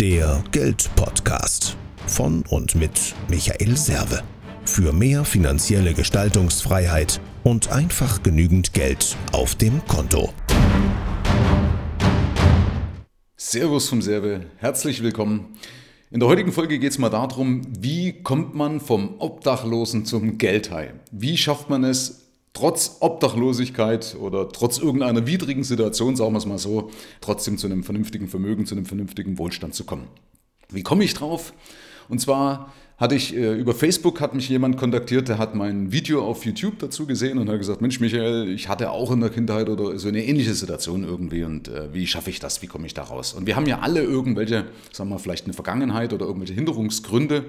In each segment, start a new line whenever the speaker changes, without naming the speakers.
Der Geldpodcast von und mit Michael Serve. Für mehr finanzielle Gestaltungsfreiheit und einfach genügend Geld auf dem Konto.
Servus vom Serve, herzlich willkommen. In der heutigen Folge geht es mal darum, wie kommt man vom Obdachlosen zum Geldhai? Wie schafft man es, trotz Obdachlosigkeit oder trotz irgendeiner widrigen Situation, sagen wir es mal so, trotzdem zu einem vernünftigen Vermögen, zu einem vernünftigen Wohlstand zu kommen. Wie komme ich drauf? Und zwar hatte ich äh, über Facebook hat mich jemand kontaktiert, der hat mein Video auf YouTube dazu gesehen und hat gesagt, Mensch Michael, ich hatte auch in der Kindheit oder so eine ähnliche Situation irgendwie und äh, wie schaffe ich das, wie komme ich da raus? Und wir haben ja alle irgendwelche, sagen wir vielleicht eine Vergangenheit oder irgendwelche Hinderungsgründe,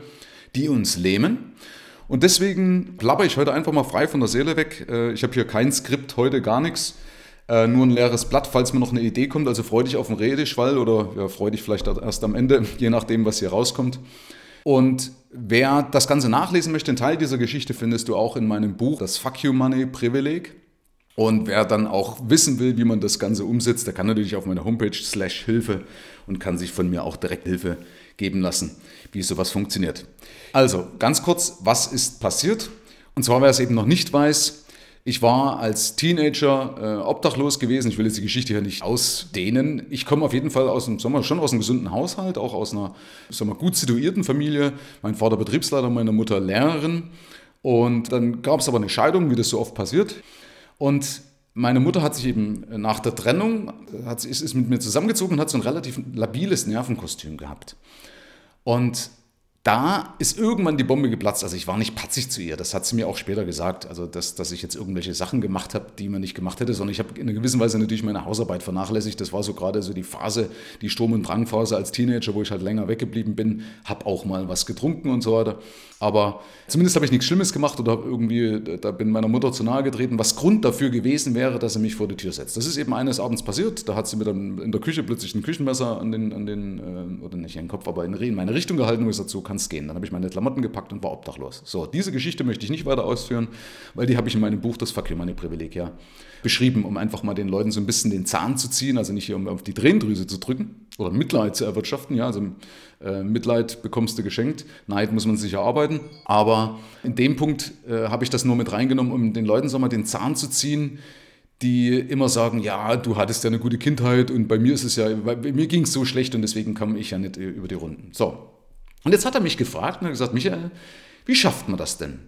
die uns lähmen. Und deswegen plapper ich heute einfach mal frei von der Seele weg. Äh, ich habe hier kein Skript, heute gar nichts. Äh, nur ein leeres Blatt, falls mir noch eine Idee kommt. Also freu dich auf den Redeschwall oder ja, freu dich vielleicht erst am Ende, je nachdem, was hier rauskommt. Und wer das Ganze nachlesen möchte, einen Teil dieser Geschichte findest du auch in meinem Buch Das Fuck You Money Privileg. Und wer dann auch wissen will, wie man das Ganze umsetzt, der kann natürlich auf meiner Homepage slash Hilfe und kann sich von mir auch direkt Hilfe geben lassen, wie sowas funktioniert. Also, ganz kurz, was ist passiert? Und zwar, wer es eben noch nicht weiß, ich war als Teenager äh, obdachlos gewesen. Ich will jetzt die Geschichte hier nicht ausdehnen. Ich komme auf jeden Fall aus sagen wir, schon aus einem gesunden Haushalt, auch aus einer sagen wir, gut situierten Familie. Mein Vater Betriebsleiter, meine Mutter Lehrerin. Und dann gab es aber eine Scheidung, wie das so oft passiert. Und meine Mutter hat sich eben nach der Trennung, hat, ist, ist mit mir zusammengezogen und hat so ein relativ labiles Nervenkostüm gehabt. Und da ist irgendwann die Bombe geplatzt. Also ich war nicht patzig zu ihr, das hat sie mir auch später gesagt. Also dass, dass ich jetzt irgendwelche Sachen gemacht habe, die man nicht gemacht hätte, sondern ich habe in einer gewissen Weise natürlich meine Hausarbeit vernachlässigt. Das war so gerade so die Phase, die Sturm- und Drangphase als Teenager, wo ich halt länger weggeblieben bin, habe auch mal was getrunken und so weiter. Aber zumindest habe ich nichts Schlimmes gemacht oder irgendwie, da bin meiner Mutter zu nahe getreten, was Grund dafür gewesen wäre, dass sie mich vor die Tür setzt. Das ist eben eines Abends passiert. Da hat sie mir dann in der Küche plötzlich ein Küchenmesser an den, an den äh, oder nicht in den Kopf, aber in meine Richtung gehalten und gesagt, so kannst gehen. Dann habe ich meine Klamotten gepackt und war obdachlos. So, diese Geschichte möchte ich nicht weiter ausführen, weil die habe ich in meinem Buch Das Fuck meine Privileg ja beschrieben, um einfach mal den Leuten so ein bisschen den Zahn zu ziehen, also nicht hier um auf die Tränendrüse zu drücken oder Mitleid zu erwirtschaften. Ja, also äh, Mitleid bekommst du geschenkt, Neid muss man sich erarbeiten. Aber in dem Punkt äh, habe ich das nur mit reingenommen, um den Leuten so mal den Zahn zu ziehen, die immer sagen, ja, du hattest ja eine gute Kindheit und bei mir ist es ja, bei mir ging es so schlecht und deswegen kam ich ja nicht äh, über die Runden. So. Und jetzt hat er mich gefragt und hat gesagt, Michael, wie schafft man das denn?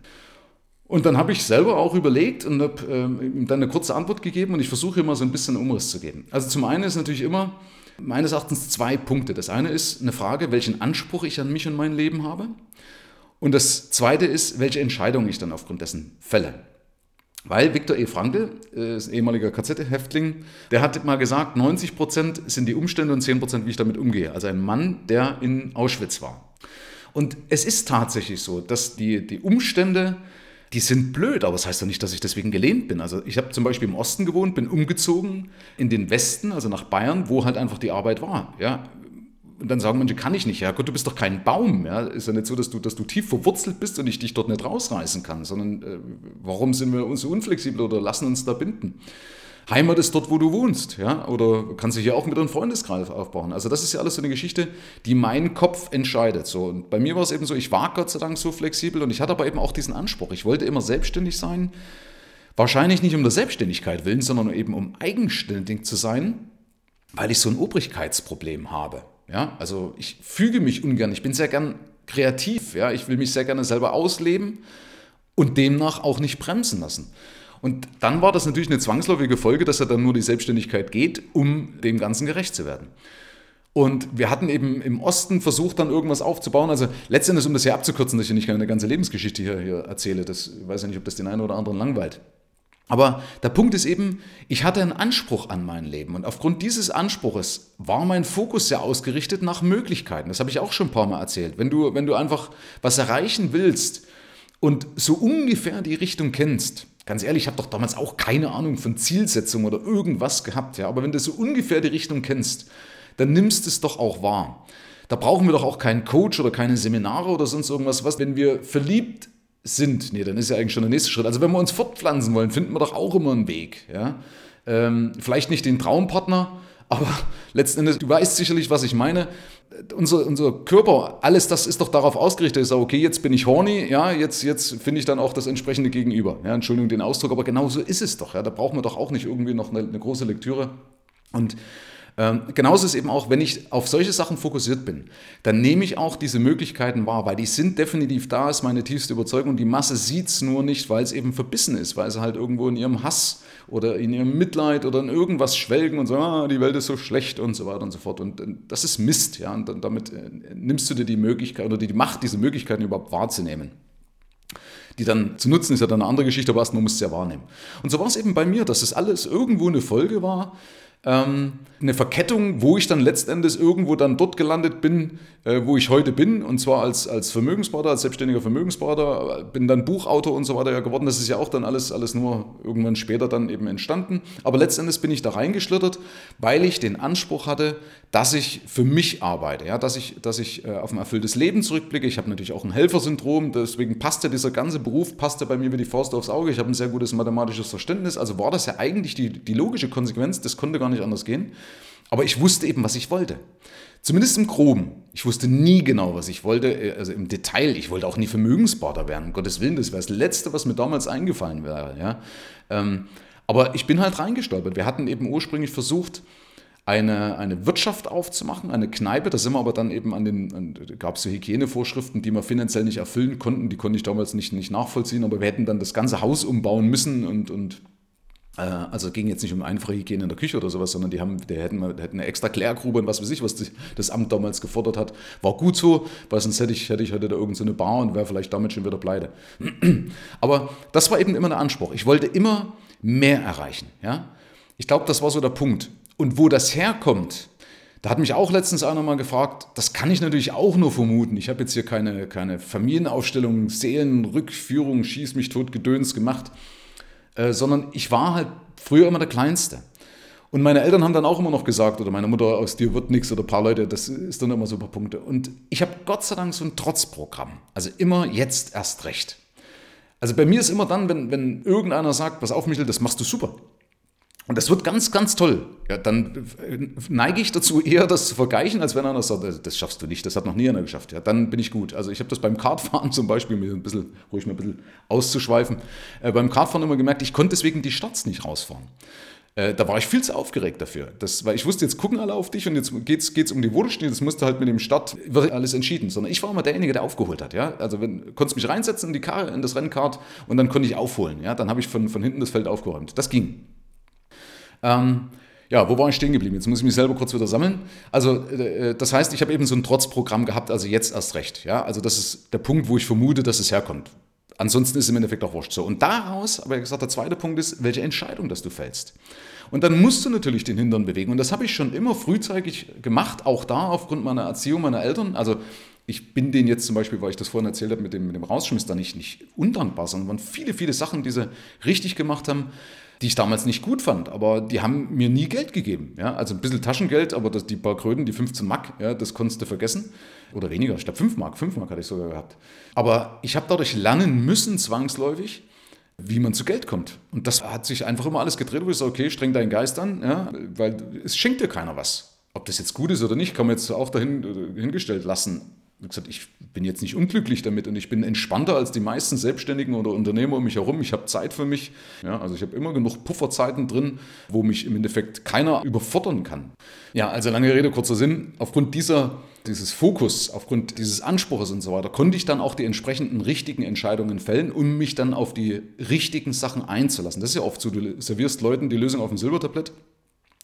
Und dann habe ich selber auch überlegt und habe ähm, ihm dann eine kurze Antwort gegeben und ich versuche immer so ein bisschen Umriss zu geben. Also zum einen ist natürlich immer, meines Erachtens zwei Punkte. Das eine ist eine Frage, welchen Anspruch ich an mich und mein Leben habe. Und das zweite ist, welche Entscheidung ich dann aufgrund dessen fälle. Weil Viktor E. Frankl, äh, ehemaliger KZ-Häftling, der hat mal gesagt, 90 Prozent sind die Umstände und 10 Prozent, wie ich damit umgehe. Also ein Mann, der in Auschwitz war. Und es ist tatsächlich so, dass die, die Umstände die sind blöd, aber das heißt doch nicht, dass ich deswegen gelehnt bin. Also ich habe zum Beispiel im Osten gewohnt, bin umgezogen in den Westen, also nach Bayern, wo halt einfach die Arbeit war. Ja, und dann sagen manche, kann ich nicht. Ja gut, du bist doch kein Baum. Ja? Ist ja nicht so, dass du, dass du tief verwurzelt bist und ich dich dort nicht rausreißen kann, sondern äh, warum sind wir uns so unflexibel oder lassen uns da binden? Heimat ist dort, wo du wohnst, ja, oder kannst du hier auch mit einem Freundeskreis aufbauen. Also das ist ja alles so eine Geschichte, die mein Kopf entscheidet. So und bei mir war es eben so, ich war Gott sei Dank so flexibel und ich hatte aber eben auch diesen Anspruch. Ich wollte immer selbstständig sein, wahrscheinlich nicht um der Selbstständigkeit willen, sondern eben um eigenständig zu sein, weil ich so ein Obrigkeitsproblem habe. Ja, also ich füge mich ungern. Ich bin sehr gern kreativ. Ja, ich will mich sehr gerne selber ausleben und demnach auch nicht bremsen lassen. Und dann war das natürlich eine zwangsläufige Folge, dass er dann nur die Selbstständigkeit geht, um dem Ganzen gerecht zu werden. Und wir hatten eben im Osten versucht, dann irgendwas aufzubauen. Also letztendlich, um das hier abzukürzen, dass ich nicht eine ganze Lebensgeschichte hier, hier erzähle, das ich weiß ja nicht, ob das den einen oder anderen langweilt. Aber der Punkt ist eben, ich hatte einen Anspruch an mein Leben und aufgrund dieses Anspruches war mein Fokus sehr ausgerichtet nach Möglichkeiten. Das habe ich auch schon ein paar Mal erzählt. Wenn du, wenn du einfach was erreichen willst und so ungefähr die Richtung kennst, Ganz ehrlich, ich habe doch damals auch keine Ahnung von Zielsetzung oder irgendwas gehabt. Ja? Aber wenn du so ungefähr die Richtung kennst, dann nimmst es doch auch wahr. Da brauchen wir doch auch keinen Coach oder keine Seminare oder sonst irgendwas. Was, wenn wir verliebt sind, nee, dann ist ja eigentlich schon der nächste Schritt. Also wenn wir uns fortpflanzen wollen, finden wir doch auch immer einen Weg. Ja? Ähm, vielleicht nicht den Traumpartner, aber letzten Endes, du weißt sicherlich, was ich meine. Unser, unser Körper, alles das ist doch darauf ausgerichtet. Ich sage, okay, jetzt bin ich horny, ja, jetzt, jetzt finde ich dann auch das entsprechende Gegenüber. Ja, Entschuldigung den Ausdruck, aber genau so ist es doch. Ja, da braucht man doch auch nicht irgendwie noch eine, eine große Lektüre. Und ähm, genauso ist eben auch, wenn ich auf solche Sachen fokussiert bin, dann nehme ich auch diese Möglichkeiten wahr, weil die sind definitiv da, ist meine tiefste Überzeugung. Die Masse sieht es nur nicht, weil es eben verbissen ist, weil sie halt irgendwo in ihrem Hass oder in ihrem Mitleid oder in irgendwas schwelgen und sagen, ah, die Welt ist so schlecht und so weiter und so fort. Und das ist Mist, ja. Und damit äh, nimmst du dir die Möglichkeit oder die Macht, diese Möglichkeiten überhaupt wahrzunehmen die dann zu nutzen, ist ja dann eine andere Geschichte, aber erst man muss es ja wahrnehmen. Und so war es eben bei mir, dass es alles irgendwo eine Folge war ähm, eine Verkettung, wo ich dann letztendlich irgendwo dann dort gelandet bin, äh, wo ich heute bin, und zwar als, als Vermögensberater, als selbstständiger Vermögensberater, bin dann Buchautor und so weiter ja geworden. Das ist ja auch dann alles, alles nur irgendwann später dann eben entstanden. Aber letztendlich bin ich da reingeschlittert, weil ich den Anspruch hatte, dass ich für mich arbeite, ja, dass ich, dass ich äh, auf ein erfülltes Leben zurückblicke. Ich habe natürlich auch ein Helfersyndrom, deswegen passte dieser ganze Beruf, passte bei mir wie die Faust aufs Auge. Ich habe ein sehr gutes mathematisches Verständnis, also war das ja eigentlich die, die logische Konsequenz, das konnte gar nicht anders gehen. Aber ich wusste eben, was ich wollte. Zumindest im Groben. Ich wusste nie genau, was ich wollte, äh, also im Detail. Ich wollte auch nie Vermögensberater werden, um Gottes Willen. Das wäre das Letzte, was mir damals eingefallen wäre. Ja? Ähm, aber ich bin halt reingestolpert. Wir hatten eben ursprünglich versucht, eine, eine Wirtschaft aufzumachen, eine Kneipe. Da sind wir aber dann eben an den, gab es so Hygienevorschriften, die wir finanziell nicht erfüllen konnten. Die konnte ich damals nicht, nicht nachvollziehen, aber wir hätten dann das ganze Haus umbauen müssen und, und also ging jetzt nicht um einfache Hygiene in der Küche oder sowas, sondern die, haben, die hätten, hätten eine extra Klärgrube und was weiß ich, was das Amt damals gefordert hat. War gut so, weil sonst hätte ich, hätte ich heute da irgendeine so Bar und wäre vielleicht damit schon wieder pleite. Aber das war eben immer der Anspruch. Ich wollte immer mehr erreichen. Ja? Ich glaube, das war so der Punkt. Und wo das herkommt, da hat mich auch letztens einer mal gefragt, das kann ich natürlich auch nur vermuten. Ich habe jetzt hier keine, keine Familienaufstellung, Seelenrückführung, Schieß mich tot, Gedöns gemacht, äh, sondern ich war halt früher immer der Kleinste. Und meine Eltern haben dann auch immer noch gesagt, oder meine Mutter, aus dir wird nichts, oder ein paar Leute, das ist dann immer so ein paar Punkte. Und ich habe Gott sei Dank so ein Trotzprogramm. Also immer jetzt erst recht. Also bei mir ist immer dann, wenn, wenn irgendeiner sagt, pass auf, Michel, das machst du super. Und das wird ganz, ganz toll. Ja, dann neige ich dazu, eher das zu vergleichen, als wenn einer sagt, das schaffst du nicht, das hat noch nie einer geschafft. Ja, dann bin ich gut. Also ich habe das beim Kartfahren zum Beispiel, mir ein bisschen, ruhig mal ein bisschen auszuschweifen, äh, beim Kartfahren immer gemerkt, ich konnte deswegen die Starts nicht rausfahren. Äh, da war ich viel zu aufgeregt dafür. Das, weil ich wusste, jetzt gucken alle auf dich und jetzt geht es um die Wurzelschnitte, das musste halt mit dem Start, wird alles entschieden. Sondern ich war immer derjenige, der aufgeholt hat. Ja? Also wenn, konntest mich reinsetzen in die Karre, in das Rennkart und dann konnte ich aufholen. Ja? Dann habe ich von, von hinten das Feld aufgeräumt. Das ging. Ähm, ja, wo war ich stehen geblieben? Jetzt muss ich mich selber kurz wieder sammeln. Also, äh, das heißt, ich habe eben so ein Trotzprogramm gehabt, also jetzt erst recht. Ja, also das ist der Punkt, wo ich vermute, dass es herkommt. Ansonsten ist es im Endeffekt auch wurscht so. Und daraus, aber gesagt, der zweite Punkt ist, welche Entscheidung, dass du fällst. Und dann musst du natürlich den Hintern bewegen. Und das habe ich schon immer frühzeitig gemacht, auch da aufgrund meiner Erziehung meiner Eltern. Also ich bin denen jetzt zum Beispiel, weil ich das vorhin erzählt habe mit dem, mit dem Rausschmiss, da nicht, nicht undankbar, sondern waren viele, viele Sachen, die sie richtig gemacht haben die ich damals nicht gut fand, aber die haben mir nie Geld gegeben. Ja? Also ein bisschen Taschengeld, aber das, die paar Kröten, die 15 Mark, ja, das konntest du vergessen. Oder weniger, ich glaube 5 Mark, 5 Mark hatte ich sogar gehabt. Aber ich habe dadurch lernen müssen, zwangsläufig, wie man zu Geld kommt. Und das hat sich einfach immer alles gedreht, wo ich sage, okay, streng deinen Geist an, ja, weil es schenkt dir keiner was. Ob das jetzt gut ist oder nicht, kann man jetzt auch dahin äh, hingestellt lassen wie gesagt, ich bin jetzt nicht unglücklich damit und ich bin entspannter als die meisten Selbstständigen oder Unternehmer um mich herum. Ich habe Zeit für mich. Ja, also ich habe immer genug Pufferzeiten drin, wo mich im Endeffekt keiner überfordern kann. Ja, also lange Rede, kurzer Sinn. Aufgrund dieser, dieses Fokus, aufgrund dieses Anspruchs und so weiter, konnte ich dann auch die entsprechenden richtigen Entscheidungen fällen, um mich dann auf die richtigen Sachen einzulassen. Das ist ja oft so, du servierst Leuten die Lösung auf dem Silbertablett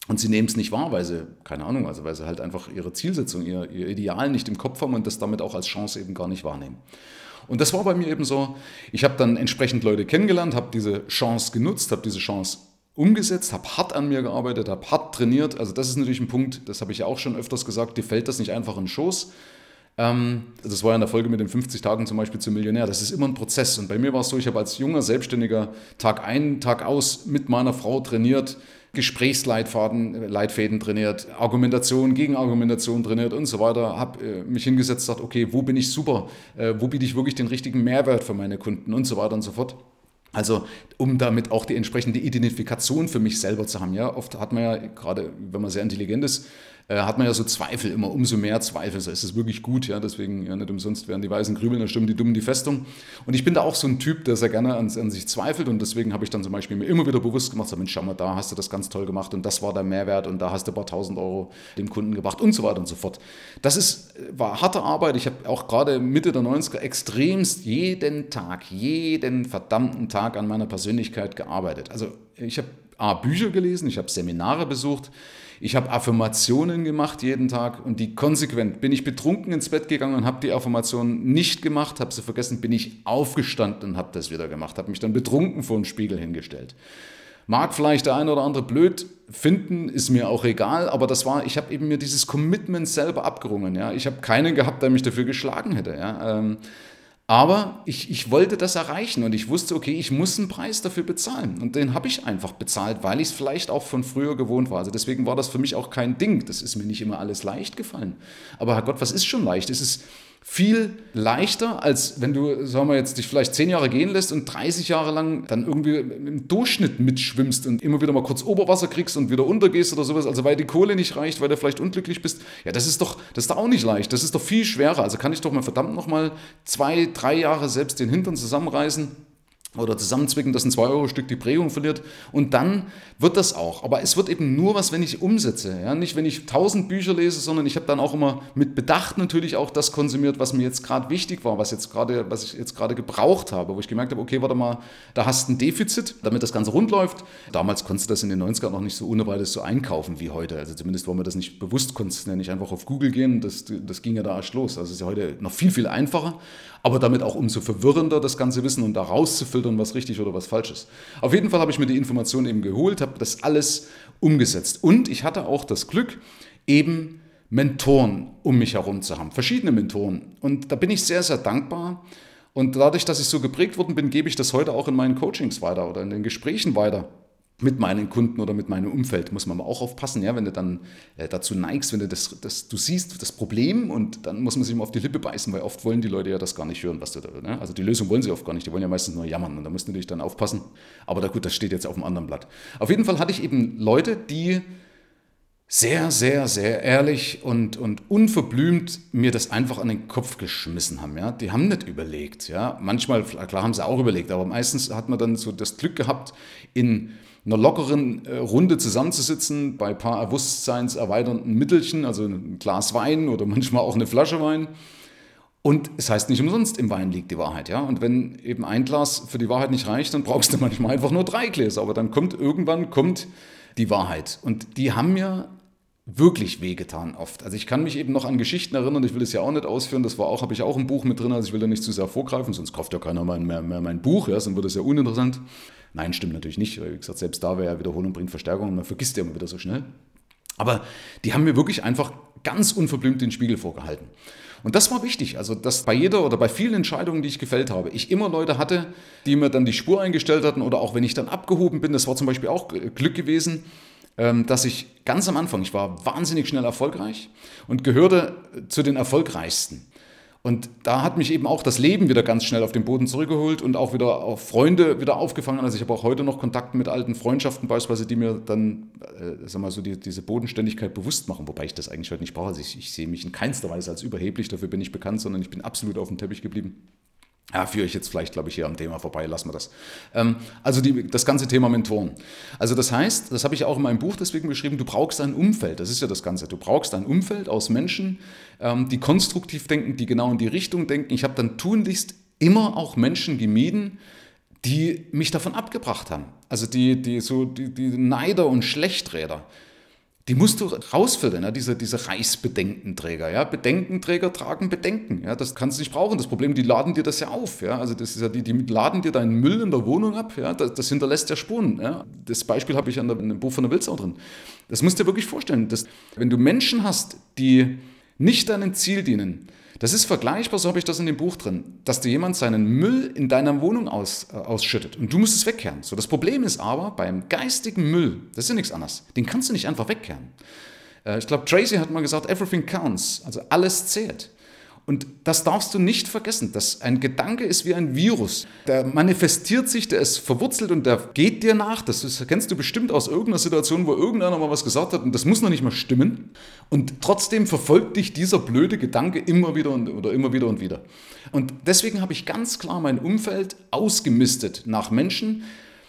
und sie nehmen es nicht wahr, weil sie, keine Ahnung, also weil sie halt einfach ihre Zielsetzung, ihr, ihr Ideal nicht im Kopf haben und das damit auch als Chance eben gar nicht wahrnehmen. Und das war bei mir eben so, ich habe dann entsprechend Leute kennengelernt, habe diese Chance genutzt, habe diese Chance umgesetzt, habe hart an mir gearbeitet, habe hart trainiert. Also das ist natürlich ein Punkt, das habe ich ja auch schon öfters gesagt, dir fällt das nicht einfach in den Schoß. Ähm, das war ja in der Folge mit den 50 Tagen zum Beispiel zum Millionär. Das ist immer ein Prozess. Und bei mir war es so, ich habe als junger Selbstständiger Tag ein, Tag aus mit meiner Frau trainiert, Gesprächsleitfaden, Leitfäden trainiert, Argumentation, Gegenargumentation trainiert und so weiter. Habe äh, mich hingesetzt, gesagt, okay, wo bin ich super, äh, wo biete ich wirklich den richtigen Mehrwert für meine Kunden und so weiter und so fort. Also um damit auch die entsprechende Identifikation für mich selber zu haben. Ja, oft hat man ja, gerade wenn man sehr intelligent ist, äh, hat man ja so Zweifel immer, umso mehr Zweifel. So ist es wirklich gut, ja, deswegen ja, nicht umsonst werden die Weißen grübeln, dann stimmen die Dummen die Festung. Und ich bin da auch so ein Typ, der sehr gerne an, an sich zweifelt und deswegen habe ich dann zum Beispiel mir immer wieder bewusst gemacht, so Mensch, schau mal, da hast du das ganz toll gemacht und das war der Mehrwert und da hast du ein paar tausend Euro dem Kunden gebracht und so weiter und so fort. Das ist, war harte Arbeit. Ich habe auch gerade Mitte der 90er extremst jeden Tag, jeden verdammten Tag an meiner Persönlichkeit gearbeitet. Also ich habe A, Bücher gelesen, ich habe Seminare besucht, ich habe Affirmationen gemacht jeden Tag und die konsequent. Bin ich betrunken ins Bett gegangen und habe die Affirmationen nicht gemacht, habe sie vergessen, bin ich aufgestanden und habe das wieder gemacht, habe mich dann betrunken vor den Spiegel hingestellt. Mag vielleicht der eine oder andere blöd finden, ist mir auch egal, aber das war, ich habe eben mir dieses Commitment selber abgerungen. Ja? Ich habe keinen gehabt, der mich dafür geschlagen hätte. Ja? Ähm, aber ich, ich wollte das erreichen und ich wusste, okay, ich muss einen Preis dafür bezahlen. Und den habe ich einfach bezahlt, weil ich es vielleicht auch von früher gewohnt war. Also deswegen war das für mich auch kein Ding. Das ist mir nicht immer alles leicht gefallen. Aber Herrgott, was ist schon leicht? Es ist viel leichter, als wenn du, sagen wir jetzt, dich vielleicht zehn Jahre gehen lässt und 30 Jahre lang dann irgendwie im Durchschnitt mitschwimmst und immer wieder mal kurz Oberwasser kriegst und wieder untergehst oder sowas, also weil die Kohle nicht reicht, weil du vielleicht unglücklich bist. Ja, das ist doch, das ist doch auch nicht leicht. Das ist doch viel schwerer. Also kann ich doch mal verdammt nochmal zwei, drei Jahre selbst den Hintern zusammenreißen oder zusammenzwicken, dass ein 2-Euro-Stück die Prägung verliert. Und dann wird das auch. Aber es wird eben nur was, wenn ich umsetze. Ja? Nicht, wenn ich tausend Bücher lese, sondern ich habe dann auch immer mit Bedacht natürlich auch das konsumiert, was mir jetzt gerade wichtig war, was, jetzt grade, was ich jetzt gerade gebraucht habe, wo ich gemerkt habe, okay, warte mal, da hast du ein Defizit, damit das Ganze rund läuft. Damals konntest du das in den 90ern noch nicht so ohne weiteres so einkaufen wie heute. Also zumindest war mir das nicht bewusst, konntest ja nicht einfach auf Google gehen, das, das ging ja da erst los. Also es ist ja heute noch viel, viel einfacher, aber damit auch umso verwirrender das ganze Wissen und da rauszufiltern, was richtig oder was falsch ist. Auf jeden Fall habe ich mir die Informationen eben geholt, habe das alles umgesetzt. Und ich hatte auch das Glück, eben Mentoren um mich herum zu haben, verschiedene Mentoren. Und da bin ich sehr, sehr dankbar. Und dadurch, dass ich so geprägt worden bin, gebe ich das heute auch in meinen Coachings weiter oder in den Gesprächen weiter mit meinen Kunden oder mit meinem Umfeld muss man auch aufpassen, ja, wenn du dann äh, dazu neigst, wenn du das, das, du siehst das Problem und dann muss man sich immer auf die Lippe beißen, weil oft wollen die Leute ja das gar nicht hören, was du da, ne? also die Lösung wollen sie oft gar nicht, die wollen ja meistens nur jammern und da musst du natürlich dann aufpassen, aber da gut, das steht jetzt auf dem anderen Blatt. Auf jeden Fall hatte ich eben Leute, die sehr, sehr, sehr ehrlich und, und unverblümt mir das einfach an den Kopf geschmissen haben. Ja? Die haben nicht überlegt. Ja? Manchmal, klar haben sie auch überlegt, aber meistens hat man dann so das Glück gehabt, in einer lockeren äh, Runde zusammenzusitzen, bei ein paar bewusstseinserweiternden Mittelchen, also ein Glas Wein oder manchmal auch eine Flasche Wein. Und es heißt nicht umsonst, im Wein liegt die Wahrheit. Ja? Und wenn eben ein Glas für die Wahrheit nicht reicht, dann brauchst du manchmal einfach nur drei Gläser. Aber dann kommt irgendwann kommt die Wahrheit. Und die haben mir wirklich wehgetan oft. Also ich kann mich eben noch an Geschichten erinnern, ich will es ja auch nicht ausführen, das war auch, habe ich auch ein Buch mit drin, also ich will da nicht zu sehr vorgreifen, sonst kauft ja keiner mehr, mehr, mehr mein Buch, ja, sonst wird es ja uninteressant. Nein, stimmt natürlich nicht. Wie gesagt, selbst da wäre ja Wiederholung bringt Verstärkung und man vergisst ja immer wieder so schnell. Aber die haben mir wirklich einfach ganz unverblümt den Spiegel vorgehalten. Und das war wichtig, also dass bei jeder oder bei vielen Entscheidungen, die ich gefällt habe, ich immer Leute hatte, die mir dann die Spur eingestellt hatten oder auch wenn ich dann abgehoben bin, das war zum Beispiel auch Glück gewesen, ähm, dass ich ganz am Anfang, ich war wahnsinnig schnell erfolgreich und gehörte zu den erfolgreichsten. Und da hat mich eben auch das Leben wieder ganz schnell auf den Boden zurückgeholt und auch wieder auf Freunde wieder aufgefangen. Also ich habe auch heute noch Kontakt mit alten Freundschaften beispielsweise, die mir dann, äh, sag mal so, die, diese Bodenständigkeit bewusst machen, wobei ich das eigentlich heute nicht brauche. Also ich, ich sehe mich in keinster Weise als überheblich, dafür bin ich bekannt, sondern ich bin absolut auf dem Teppich geblieben. Ja, führe ich jetzt vielleicht, glaube ich, hier am Thema vorbei, lassen wir das. Ähm, also die, das ganze Thema Mentoren. Also das heißt, das habe ich auch in meinem Buch deswegen beschrieben, du brauchst ein Umfeld, das ist ja das Ganze. Du brauchst ein Umfeld aus Menschen, ähm, die konstruktiv denken, die genau in die Richtung denken. Ich habe dann tunlichst immer auch Menschen gemieden, die mich davon abgebracht haben. Also die, die, so, die, die Neider und Schlechträder die musst du rausfiltern, ja, diese, diese Reichsbedenkenträger. Ja. Bedenkenträger tragen Bedenken. Ja. Das kannst du nicht brauchen. Das Problem, die laden dir das ja auf. Ja. Also das ist ja die, die laden dir deinen Müll in der Wohnung ab. Ja. Das, das hinterlässt ja Spuren. Ja. Das Beispiel habe ich an der, in dem Buch von der Wildsau drin. Das musst du dir wirklich vorstellen. Dass, wenn du Menschen hast, die nicht deinem Ziel dienen, das ist vergleichbar, so habe ich das in dem Buch drin, dass dir jemand seinen Müll in deiner Wohnung aus, äh, ausschüttet und du musst es wegkehren. So, das Problem ist aber, beim geistigen Müll, das ist ja nichts anderes, den kannst du nicht einfach wegkehren. Äh, ich glaube, Tracy hat mal gesagt, everything counts, also alles zählt. Und das darfst du nicht vergessen. dass ein Gedanke ist wie ein Virus. Der manifestiert sich, der ist verwurzelt und der geht dir nach. Das kennst du bestimmt aus irgendeiner Situation, wo irgendeiner mal was gesagt hat und das muss noch nicht mal stimmen. Und trotzdem verfolgt dich dieser blöde Gedanke immer wieder und, oder immer wieder und wieder. Und deswegen habe ich ganz klar mein Umfeld ausgemistet nach Menschen,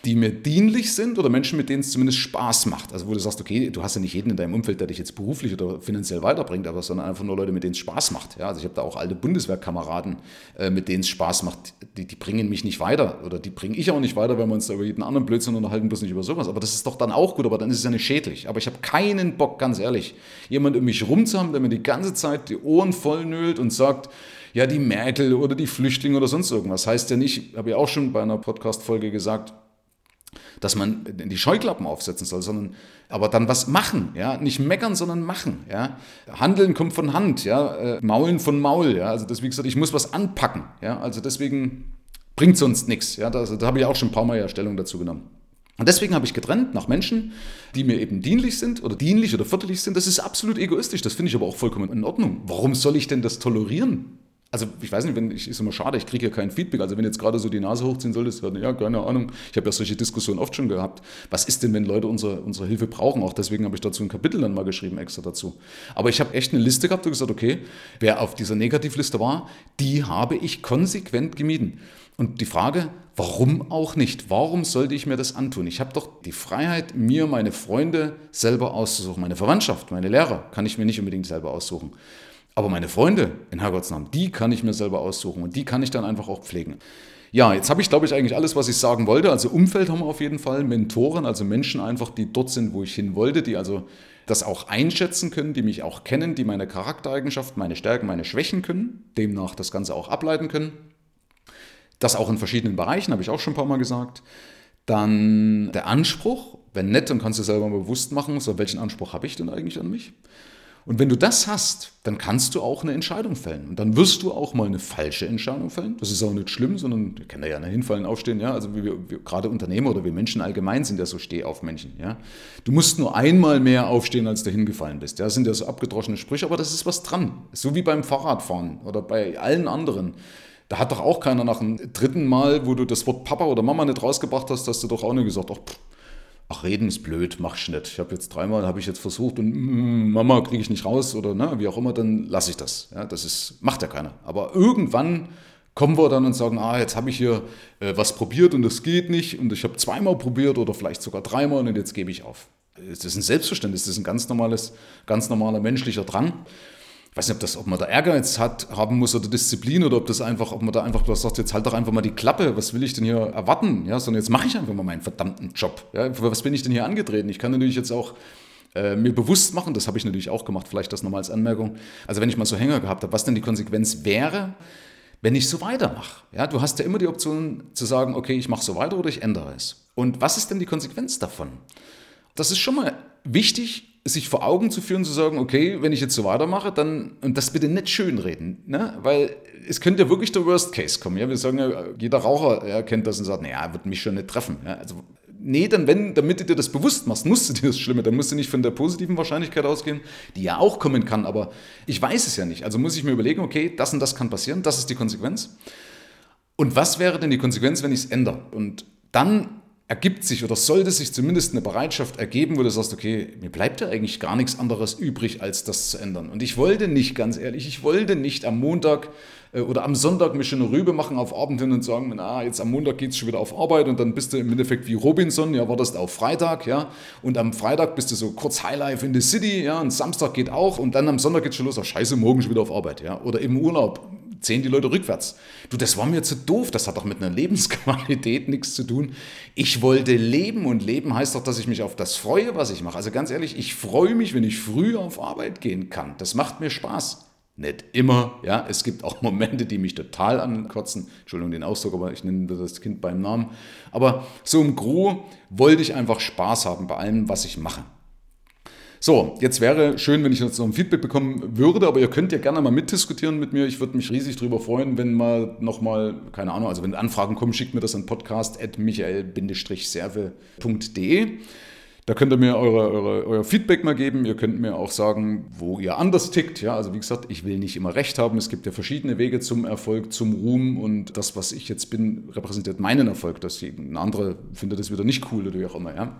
die mir dienlich sind oder Menschen, mit denen es zumindest Spaß macht. Also wo du sagst, okay, du hast ja nicht jeden in deinem Umfeld, der dich jetzt beruflich oder finanziell weiterbringt, aber sondern einfach nur Leute, mit denen es Spaß macht. Ja, also ich habe da auch alte Bundeswehrkameraden, äh, mit denen es Spaß macht. Die, die bringen mich nicht weiter oder die bringe ich auch nicht weiter, wenn wir uns da über jeden anderen Blödsinn unterhalten, bloß nicht über sowas. Aber das ist doch dann auch gut, aber dann ist es ja nicht schädlich. Aber ich habe keinen Bock, ganz ehrlich, jemand um mich rum zu haben, der mir die ganze Zeit die Ohren voll nölt und sagt, ja, die Merkel oder die Flüchtlinge oder sonst irgendwas. Heißt ja nicht, habe ich auch schon bei einer Podcast-Folge gesagt, dass man die Scheuklappen aufsetzen soll, sondern aber dann was machen, ja, nicht meckern, sondern machen, ja. Handeln kommt von Hand, ja, äh, Maulen von Maul, ja. Also das wie gesagt, ich muss was anpacken, ja. Also deswegen bringt sonst nichts, ja. Das, da habe ich auch schon ein paar Mal ja Stellung dazu genommen. Und deswegen habe ich getrennt nach Menschen, die mir eben dienlich sind oder dienlich oder förderlich sind. Das ist absolut egoistisch. Das finde ich aber auch vollkommen in Ordnung. Warum soll ich denn das tolerieren? Also ich weiß nicht, wenn ich ist immer schade, ich kriege ja kein Feedback. Also wenn jetzt gerade so die Nase hochziehen solltest, ja, keine Ahnung. Ich habe ja solche Diskussionen oft schon gehabt. Was ist denn, wenn Leute unsere, unsere Hilfe brauchen? Auch deswegen habe ich dazu ein Kapitel dann mal geschrieben, extra dazu. Aber ich habe echt eine Liste gehabt und gesagt, okay, wer auf dieser Negativliste war, die habe ich konsequent gemieden. Und die Frage, warum auch nicht? Warum sollte ich mir das antun? Ich habe doch die Freiheit, mir meine Freunde selber auszusuchen. Meine Verwandtschaft, meine Lehrer kann ich mir nicht unbedingt selber aussuchen. Aber meine Freunde, in Herrgotts Namen, die kann ich mir selber aussuchen und die kann ich dann einfach auch pflegen. Ja, jetzt habe ich, glaube ich, eigentlich alles, was ich sagen wollte. Also Umfeld haben wir auf jeden Fall, Mentoren, also Menschen einfach, die dort sind, wo ich hin wollte, die also das auch einschätzen können, die mich auch kennen, die meine Charaktereigenschaften, meine Stärken, meine Schwächen können, demnach das Ganze auch ableiten können. Das auch in verschiedenen Bereichen, habe ich auch schon ein paar Mal gesagt. Dann der Anspruch, wenn nett, dann kannst du selber mal bewusst machen, so welchen Anspruch habe ich denn eigentlich an mich? Und wenn du das hast, dann kannst du auch eine Entscheidung fällen. Und dann wirst du auch mal eine falsche Entscheidung fällen. Das ist auch nicht schlimm, sondern wir kennen ja eine hinfallen, aufstehen. Ja? Also wir, wir, gerade Unternehmer oder wir Menschen allgemein sind ja so Stehaufmännchen. Ja? Du musst nur einmal mehr aufstehen, als du hingefallen bist. Ja? Das sind ja so abgedroschene Sprüche, aber das ist was dran. So wie beim Fahrradfahren oder bei allen anderen. Da hat doch auch keiner nach dem dritten Mal, wo du das Wort Papa oder Mama nicht rausgebracht hast, hast du doch auch nicht gesagt, ach, pff, ach, reden ist blöd, mach ich nicht. Ich habe jetzt dreimal, habe ich jetzt versucht und mm, Mama kriege ich nicht raus oder ne, wie auch immer, dann lasse ich das. Ja, das ist, macht ja keiner. Aber irgendwann kommen wir dann und sagen, ah, jetzt habe ich hier äh, was probiert und das geht nicht und ich habe zweimal probiert oder vielleicht sogar dreimal und jetzt gebe ich auf. Das ist ein Selbstverständnis, das ist ein ganz normales, ganz normaler menschlicher Drang weiß nicht, ob, das, ob man da Ehrgeiz hat, haben muss oder Disziplin oder ob das einfach, ob man da einfach bloß sagt, jetzt halt doch einfach mal die Klappe, was will ich denn hier erwarten? Ja, sondern jetzt mache ich einfach mal meinen verdammten Job. Ja, was bin ich denn hier angetreten? Ich kann natürlich jetzt auch äh, mir bewusst machen, das habe ich natürlich auch gemacht, vielleicht das nochmal als Anmerkung. Also wenn ich mal so Hänger gehabt habe, was denn die Konsequenz wäre, wenn ich so weitermache. Ja, du hast ja immer die Option zu sagen, okay, ich mache so weiter oder ich ändere es. Und was ist denn die Konsequenz davon? Das ist schon mal wichtig, sich vor Augen zu führen, zu sagen, okay, wenn ich jetzt so weitermache, dann, und das bitte nicht schönreden, ne? weil es könnte ja wirklich der Worst Case kommen. Ja? Wir sagen ja, jeder Raucher ja, kennt das und sagt, naja, wird mich schon nicht treffen. Ja? Also, nee, dann wenn, damit du dir das bewusst machst, musst du dir das Schlimme, dann musst du nicht von der positiven Wahrscheinlichkeit ausgehen, die ja auch kommen kann, aber ich weiß es ja nicht. Also muss ich mir überlegen, okay, das und das kann passieren, das ist die Konsequenz. Und was wäre denn die Konsequenz, wenn ich es ändere? Und dann ergibt sich oder sollte sich zumindest eine Bereitschaft ergeben, wo du sagst, okay, mir bleibt ja eigentlich gar nichts anderes übrig, als das zu ändern. Und ich wollte nicht, ganz ehrlich, ich wollte nicht am Montag äh, oder am Sonntag mich schon eine Rübe machen auf Abend hin und sagen, na, jetzt am Montag geht es schon wieder auf Arbeit und dann bist du im Endeffekt wie Robinson, ja, wartest auf Freitag, ja, und am Freitag bist du so kurz Highlife in the City, ja, und Samstag geht auch und dann am Sonntag geht es schon los, ach scheiße, morgen schon wieder auf Arbeit, ja, oder im Urlaub, zählen die Leute rückwärts. Du, das war mir zu doof, das hat doch mit einer Lebensqualität nichts zu tun. Ich wollte leben und leben heißt doch, dass ich mich auf das freue, was ich mache. Also ganz ehrlich, ich freue mich, wenn ich früh auf Arbeit gehen kann. Das macht mir Spaß. Nicht immer, ja. Es gibt auch Momente, die mich total ankotzen. Entschuldigung den Ausdruck, aber ich nenne das Kind beim Namen. Aber so im Gro wollte ich einfach Spaß haben bei allem, was ich mache. So, jetzt wäre schön, wenn ich jetzt noch ein Feedback bekommen würde, aber ihr könnt ja gerne mal mitdiskutieren mit mir. Ich würde mich riesig darüber freuen, wenn mal nochmal, keine Ahnung, also wenn Anfragen kommen, schickt mir das an podcast.michael-serve.de. Da könnt ihr mir eure, eure, euer Feedback mal geben. Ihr könnt mir auch sagen, wo ihr anders tickt. Ja, also wie gesagt, ich will nicht immer recht haben. Es gibt ja verschiedene Wege zum Erfolg, zum Ruhm und das, was ich jetzt bin, repräsentiert meinen Erfolg. Dass ein anderer findet das wieder nicht cool oder wie auch immer. Ja.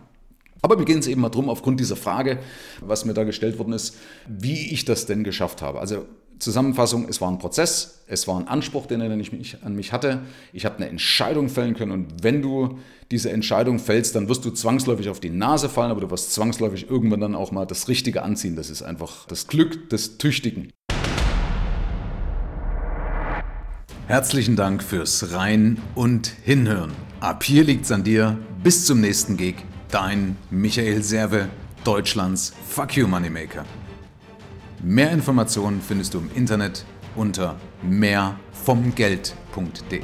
Aber mir geht es eben mal drum, aufgrund dieser Frage, was mir da gestellt worden ist, wie ich das denn geschafft habe. Also Zusammenfassung, es war ein Prozess, es war ein Anspruch, den ich an mich hatte. Ich habe eine Entscheidung fällen können und wenn du diese Entscheidung fällst, dann wirst du zwangsläufig auf die Nase fallen, aber du wirst zwangsläufig irgendwann dann auch mal das Richtige anziehen. Das ist einfach das Glück des Tüchtigen. Herzlichen Dank fürs Rein und Hinhören. Ab hier liegt's an dir. Bis zum nächsten Gig. Dein Michael Serve, Deutschlands Fuck You Moneymaker. Mehr Informationen findest du im Internet unter mehrvomgeld.de.